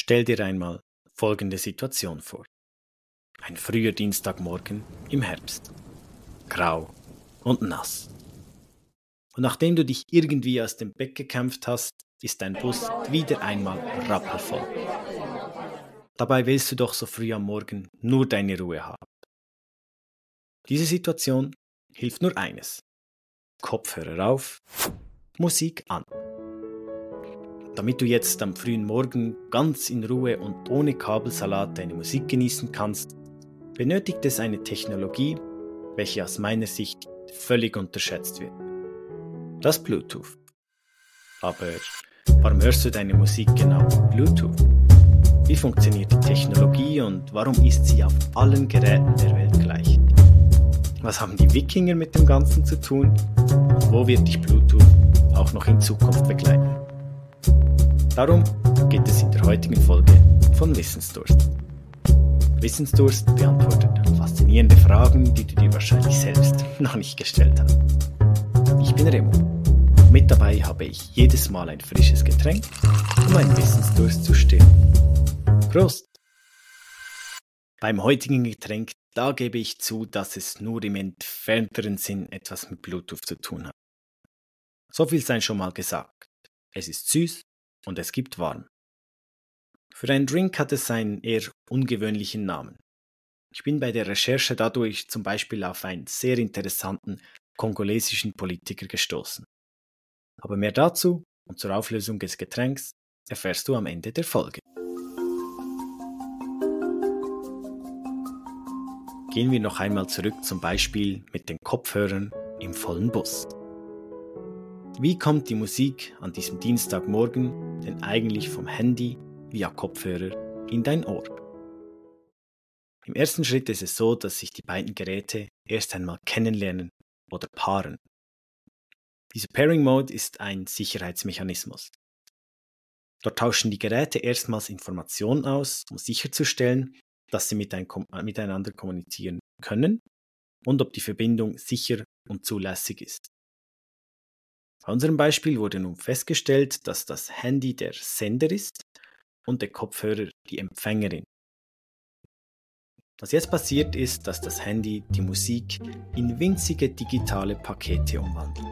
Stell dir einmal folgende Situation vor. Ein früher Dienstagmorgen im Herbst. Grau und nass. Und nachdem du dich irgendwie aus dem Bett gekämpft hast, ist dein Bus wieder einmal rappelvoll. Dabei willst du doch so früh am Morgen nur deine Ruhe haben. Diese Situation hilft nur eines. Kopfhörer auf, Musik an. Damit du jetzt am frühen Morgen ganz in Ruhe und ohne Kabelsalat deine Musik genießen kannst, benötigt es eine Technologie, welche aus meiner Sicht völlig unterschätzt wird. Das Bluetooth. Aber warum hörst du deine Musik genau Bluetooth? Wie funktioniert die Technologie und warum ist sie auf allen Geräten der Welt gleich? Was haben die Wikinger mit dem Ganzen zu tun? Und wo wird dich Bluetooth auch noch in Zukunft begleiten? Darum geht es in der heutigen Folge von Wissensdurst. Wissensdurst beantwortet faszinierende Fragen, die du dir wahrscheinlich selbst noch nicht gestellt hast. Ich bin Remo. Mit dabei habe ich jedes Mal ein frisches Getränk, um meinen Wissensdurst zu stillen. Prost! Beim heutigen Getränk, da gebe ich zu, dass es nur im entfernteren Sinn etwas mit Bluetooth zu tun hat. So viel sei schon mal gesagt. Es ist süß, und es gibt warm. Für einen Drink hat es einen eher ungewöhnlichen Namen. Ich bin bei der Recherche dadurch zum Beispiel auf einen sehr interessanten kongolesischen Politiker gestoßen. Aber mehr dazu und zur Auflösung des Getränks erfährst du am Ende der Folge. Gehen wir noch einmal zurück zum Beispiel mit den Kopfhörern im vollen Bus. Wie kommt die Musik an diesem Dienstagmorgen denn eigentlich vom Handy via Kopfhörer in dein Ohr? Im ersten Schritt ist es so, dass sich die beiden Geräte erst einmal kennenlernen oder paaren. Dieser Pairing Mode ist ein Sicherheitsmechanismus. Dort tauschen die Geräte erstmals Informationen aus, um sicherzustellen, dass sie miteinander kommunizieren können und ob die Verbindung sicher und zulässig ist. Bei unserem Beispiel wurde nun festgestellt, dass das Handy der Sender ist und der Kopfhörer die Empfängerin. Was jetzt passiert ist, dass das Handy die Musik in winzige digitale Pakete umwandelt.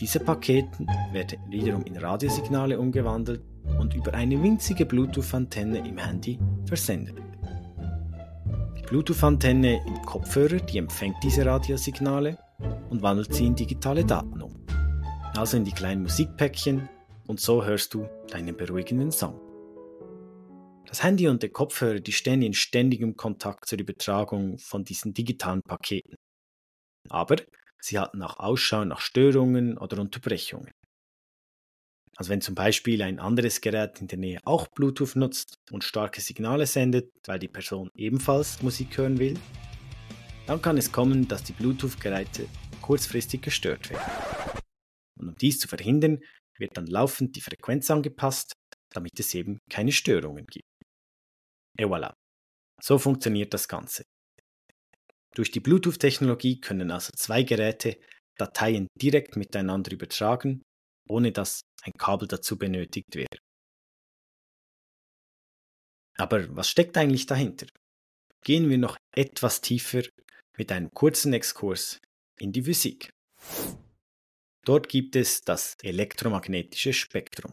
Diese Pakete werden wiederum in Radiosignale umgewandelt und über eine winzige Bluetooth-Antenne im Handy versendet. Die Bluetooth-Antenne im Kopfhörer, die empfängt diese Radiosignale und wandelt sie in digitale Daten um also in die kleinen Musikpäckchen und so hörst du deinen beruhigenden Song. Das Handy und der Kopfhörer, die stehen in ständigem Kontakt zur Übertragung von diesen digitalen Paketen. Aber sie halten auch Ausschau nach Störungen oder Unterbrechungen. Also wenn zum Beispiel ein anderes Gerät in der Nähe auch Bluetooth nutzt und starke Signale sendet, weil die Person ebenfalls Musik hören will, dann kann es kommen, dass die Bluetooth-Geräte kurzfristig gestört werden. Und um dies zu verhindern, wird dann laufend die Frequenz angepasst, damit es eben keine Störungen gibt. Et voilà. So funktioniert das Ganze. Durch die Bluetooth-Technologie können also zwei Geräte Dateien direkt miteinander übertragen, ohne dass ein Kabel dazu benötigt wäre. Aber was steckt eigentlich dahinter? Gehen wir noch etwas tiefer mit einem kurzen Exkurs in die Physik. Dort gibt es das elektromagnetische Spektrum.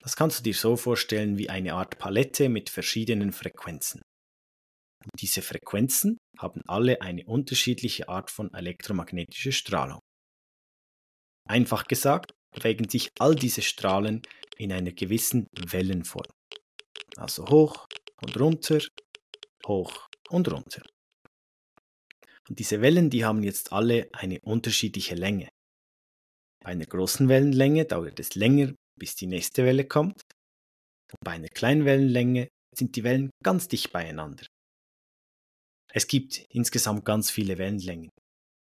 Das kannst du dir so vorstellen wie eine Art Palette mit verschiedenen Frequenzen. Und diese Frequenzen haben alle eine unterschiedliche Art von elektromagnetischer Strahlung. Einfach gesagt, bewegen sich all diese Strahlen in einer gewissen Wellenform. Also hoch und runter, hoch und runter. Und diese Wellen, die haben jetzt alle eine unterschiedliche Länge. Bei einer großen Wellenlänge dauert es länger, bis die nächste Welle kommt. Und bei einer kleinen Wellenlänge sind die Wellen ganz dicht beieinander. Es gibt insgesamt ganz viele Wellenlängen.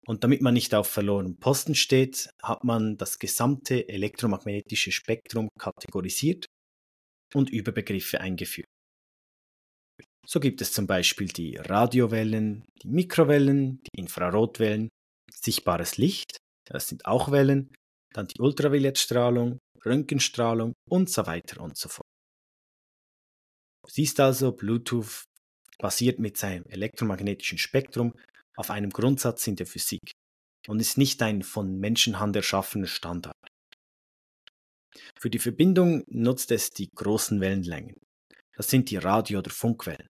Und damit man nicht auf verlorenem Posten steht, hat man das gesamte elektromagnetische Spektrum kategorisiert und Überbegriffe eingeführt. So gibt es zum Beispiel die Radiowellen, die Mikrowellen, die Infrarotwellen, sichtbares Licht, das sind auch Wellen, dann die Ultraviolettstrahlung, Röntgenstrahlung und so weiter und so fort. Siehst also, Bluetooth basiert mit seinem elektromagnetischen Spektrum auf einem Grundsatz in der Physik und ist nicht ein von Menschenhand erschaffener Standard. Für die Verbindung nutzt es die großen Wellenlängen. Das sind die Radio- oder Funkwellen.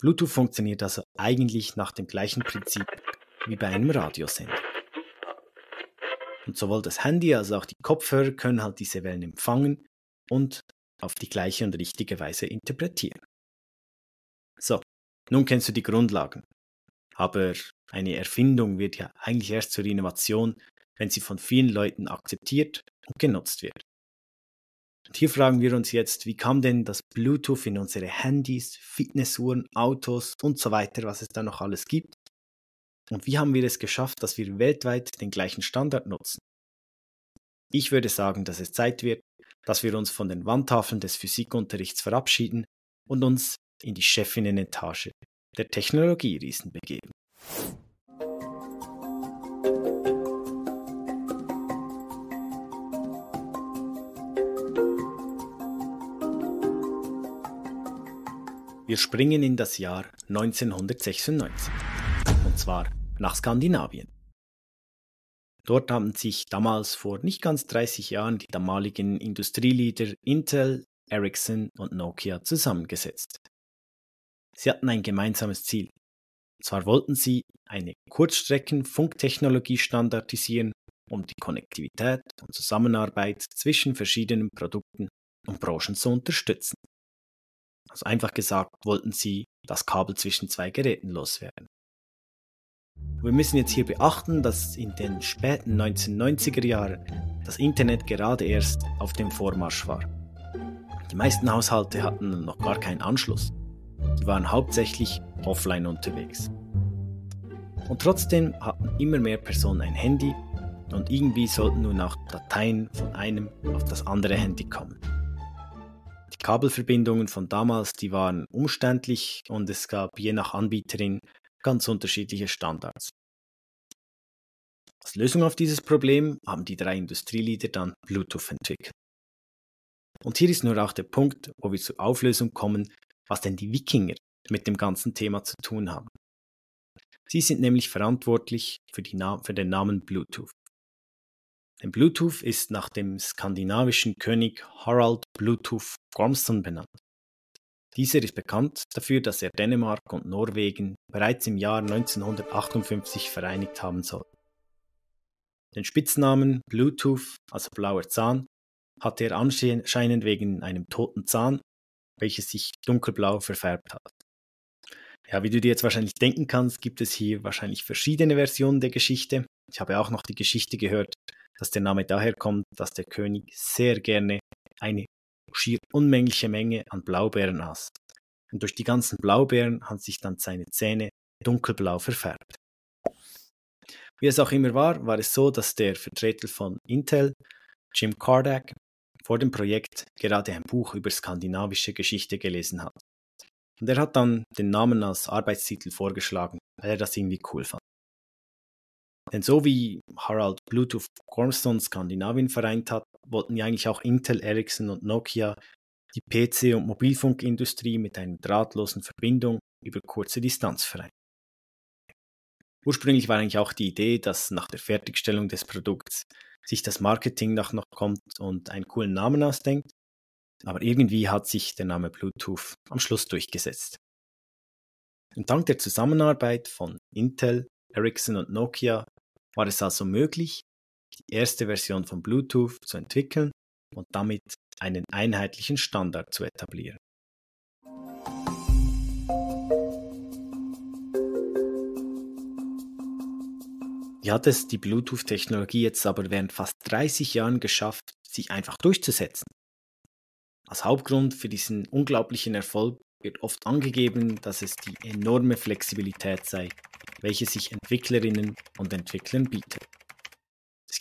Bluetooth funktioniert also eigentlich nach dem gleichen Prinzip wie bei einem Radiosender. Und sowohl das Handy als auch die Kopfhörer können halt diese Wellen empfangen und auf die gleiche und richtige Weise interpretieren. So, nun kennst du die Grundlagen. Aber eine Erfindung wird ja eigentlich erst zur Innovation, wenn sie von vielen Leuten akzeptiert und genutzt wird. Und hier fragen wir uns jetzt, wie kam denn das Bluetooth in unsere Handys, Fitnessuhren, Autos und so weiter, was es da noch alles gibt? Und wie haben wir es geschafft, dass wir weltweit den gleichen Standard nutzen? Ich würde sagen, dass es Zeit wird, dass wir uns von den Wandtafeln des Physikunterrichts verabschieden und uns in die Chefinnenetage der Technologieriesen begeben. Wir springen in das Jahr 1996, und zwar nach Skandinavien. Dort haben sich damals vor nicht ganz 30 Jahren die damaligen Industrieleader Intel, Ericsson und Nokia zusammengesetzt. Sie hatten ein gemeinsames Ziel. Zwar wollten sie eine Kurzstreckenfunktechnologie standardisieren, um die Konnektivität und Zusammenarbeit zwischen verschiedenen Produkten und Branchen zu unterstützen. Also einfach gesagt, wollten sie das Kabel zwischen zwei Geräten loswerden. Wir müssen jetzt hier beachten, dass in den späten 1990er Jahren das Internet gerade erst auf dem Vormarsch war. Die meisten Haushalte hatten noch gar keinen Anschluss. Die waren hauptsächlich offline unterwegs. Und trotzdem hatten immer mehr Personen ein Handy und irgendwie sollten nun auch Dateien von einem auf das andere Handy kommen. Kabelverbindungen von damals, die waren umständlich und es gab je nach Anbieterin ganz unterschiedliche Standards. Als Lösung auf dieses Problem haben die drei Industrieleader dann Bluetooth entwickelt. Und hier ist nur auch der Punkt, wo wir zur Auflösung kommen, was denn die Wikinger mit dem ganzen Thema zu tun haben. Sie sind nämlich verantwortlich für, für den Namen Bluetooth. Denn Bluetooth ist nach dem skandinavischen König Harald Bluetooth Gormston benannt. Dieser ist bekannt dafür, dass er Dänemark und Norwegen bereits im Jahr 1958 vereinigt haben soll. Den Spitznamen Bluetooth, also blauer Zahn, hatte er anscheinend wegen einem toten Zahn, welches sich dunkelblau verfärbt hat. Ja, wie du dir jetzt wahrscheinlich denken kannst, gibt es hier wahrscheinlich verschiedene Versionen der Geschichte. Ich habe auch noch die Geschichte gehört, dass der Name daher kommt, dass der König sehr gerne eine schier unmängliche Menge an Blaubeeren aß. Und durch die ganzen Blaubeeren haben sich dann seine Zähne dunkelblau verfärbt. Wie es auch immer war, war es so, dass der Vertreter von Intel, Jim Kardak, vor dem Projekt gerade ein Buch über skandinavische Geschichte gelesen hat. Und er hat dann den Namen als Arbeitstitel vorgeschlagen, weil er das irgendwie cool fand. Denn so wie Harald Bluetooth Gormstone Skandinavien vereint hat, wollten ja eigentlich auch Intel, Ericsson und Nokia die PC- und Mobilfunkindustrie mit einer drahtlosen Verbindung über kurze Distanz vereinen. Ursprünglich war eigentlich auch die Idee, dass nach der Fertigstellung des Produkts sich das Marketing nach noch kommt und einen coolen Namen ausdenkt, aber irgendwie hat sich der Name Bluetooth am Schluss durchgesetzt. Und dank der Zusammenarbeit von Intel, Ericsson und Nokia war es also möglich, die erste Version von Bluetooth zu entwickeln und damit einen einheitlichen Standard zu etablieren. Wie hat es die Bluetooth-Technologie jetzt aber während fast 30 Jahren geschafft, sich einfach durchzusetzen? Als Hauptgrund für diesen unglaublichen Erfolg wird oft angegeben, dass es die enorme Flexibilität sei, welche sich Entwicklerinnen und Entwicklern bietet.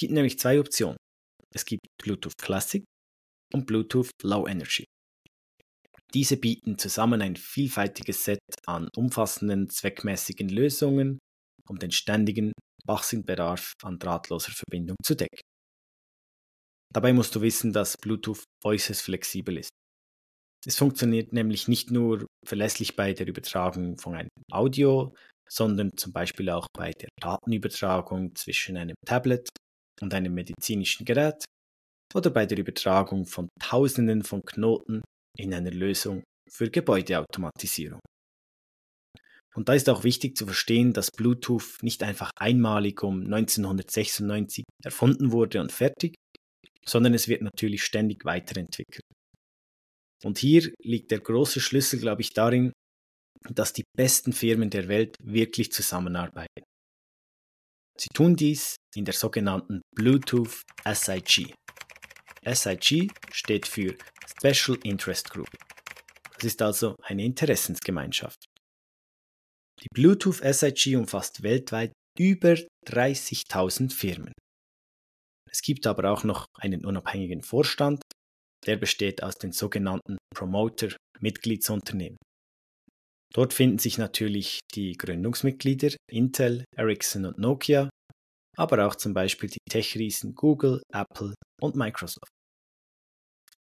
Es gibt nämlich zwei Optionen. Es gibt Bluetooth Classic und Bluetooth Low Energy. Diese bieten zusammen ein vielfältiges Set an umfassenden zweckmäßigen Lösungen, um den ständigen Wachsendbedarf an drahtloser Verbindung zu decken. Dabei musst du wissen, dass Bluetooth äußerst flexibel ist. Es funktioniert nämlich nicht nur verlässlich bei der Übertragung von einem Audio, sondern zum Beispiel auch bei der Datenübertragung zwischen einem Tablet und einem medizinischen Gerät oder bei der Übertragung von Tausenden von Knoten in einer Lösung für Gebäudeautomatisierung. Und da ist auch wichtig zu verstehen, dass Bluetooth nicht einfach einmalig um 1996 erfunden wurde und fertig, sondern es wird natürlich ständig weiterentwickelt. Und hier liegt der große Schlüssel, glaube ich, darin, dass die besten Firmen der Welt wirklich zusammenarbeiten. Sie tun dies in der sogenannten Bluetooth SIG. SIG steht für Special Interest Group. Das ist also eine Interessensgemeinschaft. Die Bluetooth SIG umfasst weltweit über 30.000 Firmen. Es gibt aber auch noch einen unabhängigen Vorstand, der besteht aus den sogenannten Promoter Mitgliedsunternehmen. Dort finden sich natürlich die Gründungsmitglieder Intel, Ericsson und Nokia, aber auch zum Beispiel die Tech-Riesen Google, Apple und Microsoft.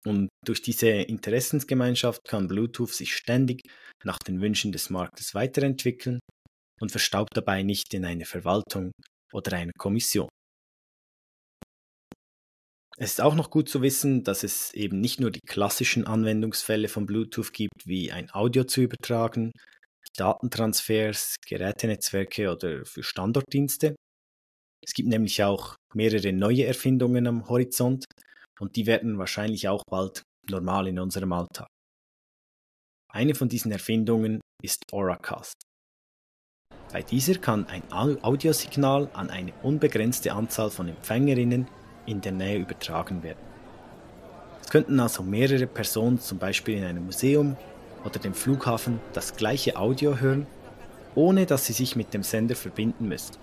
Und durch diese Interessensgemeinschaft kann Bluetooth sich ständig nach den Wünschen des Marktes weiterentwickeln und verstaubt dabei nicht in eine Verwaltung oder eine Kommission. Es ist auch noch gut zu wissen, dass es eben nicht nur die klassischen Anwendungsfälle von Bluetooth gibt, wie ein Audio zu übertragen, Datentransfers, Gerätenetzwerke oder für Standortdienste. Es gibt nämlich auch mehrere neue Erfindungen am Horizont und die werden wahrscheinlich auch bald normal in unserem Alltag. Eine von diesen Erfindungen ist Auracast. Bei dieser kann ein Audiosignal an eine unbegrenzte Anzahl von Empfängerinnen in der Nähe übertragen werden. Es könnten also mehrere Personen zum Beispiel in einem Museum oder dem Flughafen das gleiche Audio hören, ohne dass sie sich mit dem Sender verbinden müssen.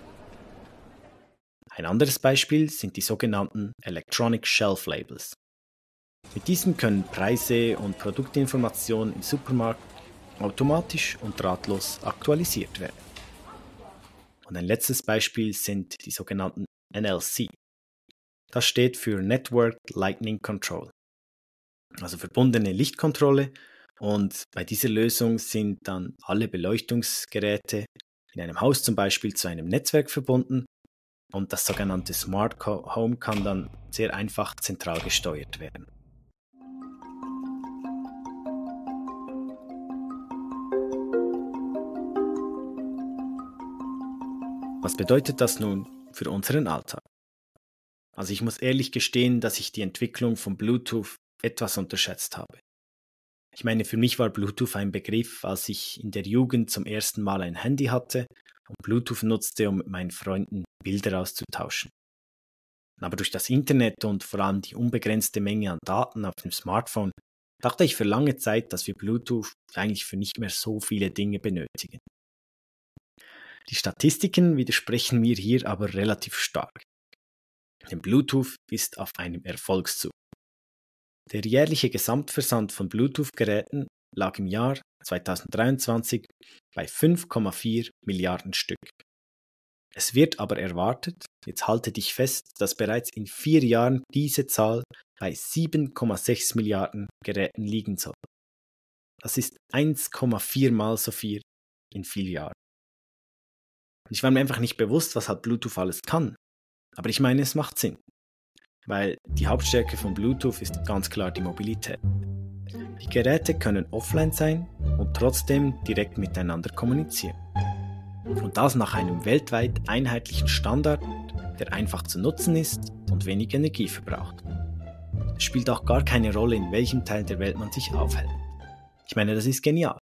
Ein anderes Beispiel sind die sogenannten Electronic Shelf Labels. Mit diesen können Preise und Produktinformationen im Supermarkt automatisch und drahtlos aktualisiert werden. Und ein letztes Beispiel sind die sogenannten NLC, das steht für Network Lightning Control, also verbundene Lichtkontrolle. Und bei dieser Lösung sind dann alle Beleuchtungsgeräte in einem Haus zum Beispiel zu einem Netzwerk verbunden und das sogenannte Smart Home kann dann sehr einfach zentral gesteuert werden. Was bedeutet das nun für unseren Alltag? Also ich muss ehrlich gestehen, dass ich die Entwicklung von Bluetooth etwas unterschätzt habe. Ich meine, für mich war Bluetooth ein Begriff, als ich in der Jugend zum ersten Mal ein Handy hatte und Bluetooth nutzte, um mit meinen Freunden Bilder auszutauschen. Aber durch das Internet und vor allem die unbegrenzte Menge an Daten auf dem Smartphone dachte ich für lange Zeit, dass wir Bluetooth eigentlich für nicht mehr so viele Dinge benötigen. Die Statistiken widersprechen mir hier aber relativ stark. Denn Bluetooth ist auf einem Erfolgszug. Der jährliche Gesamtversand von Bluetooth-Geräten lag im Jahr 2023 bei 5,4 Milliarden Stück. Es wird aber erwartet, jetzt halte dich fest, dass bereits in vier Jahren diese Zahl bei 7,6 Milliarden Geräten liegen soll. Das ist 1,4 mal so viel in vier Jahren. Ich war mir einfach nicht bewusst, was halt Bluetooth alles kann. Aber ich meine, es macht Sinn, weil die Hauptstärke von Bluetooth ist ganz klar die Mobilität. Die Geräte können offline sein und trotzdem direkt miteinander kommunizieren. Und das nach einem weltweit einheitlichen Standard, der einfach zu nutzen ist und wenig Energie verbraucht. Es spielt auch gar keine Rolle, in welchem Teil der Welt man sich aufhält. Ich meine, das ist genial.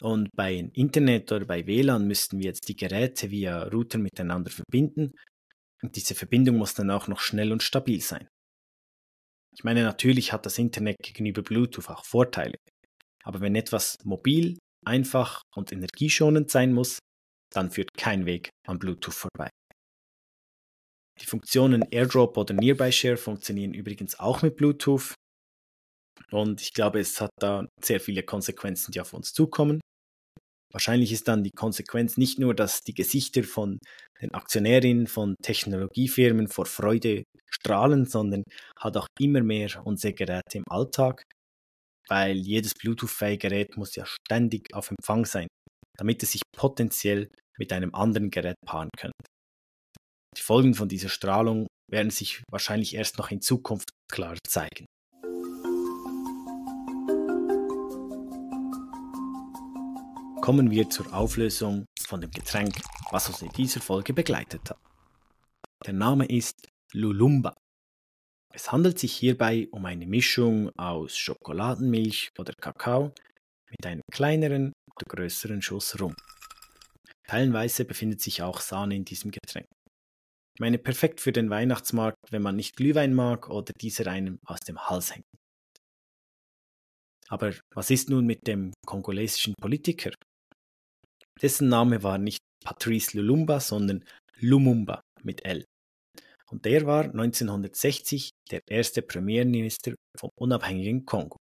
Und bei Internet oder bei WLAN müssten wir jetzt die Geräte via Router miteinander verbinden und diese Verbindung muss dann auch noch schnell und stabil sein. Ich meine, natürlich hat das Internet gegenüber Bluetooth auch Vorteile. Aber wenn etwas mobil, einfach und energieschonend sein muss, dann führt kein Weg an Bluetooth vorbei. Die Funktionen AirDrop oder Nearby Share funktionieren übrigens auch mit Bluetooth. Und ich glaube, es hat da sehr viele Konsequenzen, die auf uns zukommen. Wahrscheinlich ist dann die Konsequenz nicht nur, dass die Gesichter von den Aktionärinnen von Technologiefirmen vor Freude strahlen, sondern hat auch immer mehr unsere Geräte im Alltag, weil jedes Bluetooth-fähige Gerät muss ja ständig auf Empfang sein, damit es sich potenziell mit einem anderen Gerät paaren könnte. Die Folgen von dieser Strahlung werden sich wahrscheinlich erst noch in Zukunft klar zeigen. Kommen wir zur Auflösung von dem Getränk, was uns in dieser Folge begleitet hat. Der Name ist Lulumba. Es handelt sich hierbei um eine Mischung aus Schokoladenmilch oder Kakao mit einem kleineren oder größeren Schuss Rum. Teilweise befindet sich auch Sahne in diesem Getränk. Ich meine, perfekt für den Weihnachtsmarkt, wenn man nicht Glühwein mag oder dieser einem aus dem Hals hängt. Aber was ist nun mit dem kongolesischen Politiker? Dessen Name war nicht Patrice Lumumba, sondern Lumumba mit L. Und der war 1960 der erste Premierminister vom unabhängigen Kongo.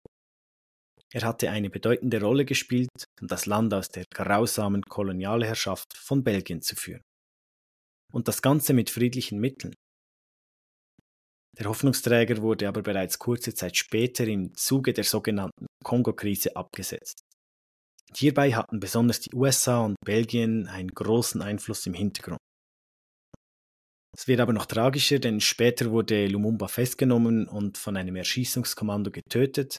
Er hatte eine bedeutende Rolle gespielt, um das Land aus der grausamen Kolonialherrschaft von Belgien zu führen. Und das Ganze mit friedlichen Mitteln. Der Hoffnungsträger wurde aber bereits kurze Zeit später im Zuge der sogenannten Kongo-Krise abgesetzt. Hierbei hatten besonders die USA und Belgien einen großen Einfluss im Hintergrund. Es wird aber noch tragischer, denn später wurde Lumumba festgenommen und von einem Erschießungskommando getötet.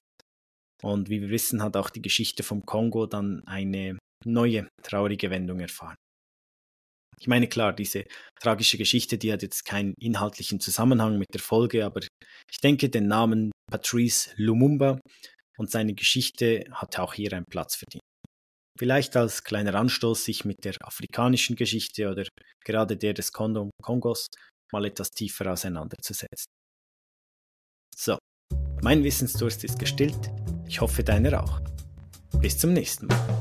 Und wie wir wissen, hat auch die Geschichte vom Kongo dann eine neue traurige Wendung erfahren. Ich meine, klar, diese tragische Geschichte, die hat jetzt keinen inhaltlichen Zusammenhang mit der Folge, aber ich denke, den Namen Patrice Lumumba und seine Geschichte hat auch hier einen Platz verdient. Vielleicht als kleiner Anstoß, sich mit der afrikanischen Geschichte oder gerade der des Kongos mal etwas tiefer auseinanderzusetzen. So, mein Wissensdurst ist gestillt. Ich hoffe deiner auch. Bis zum nächsten Mal.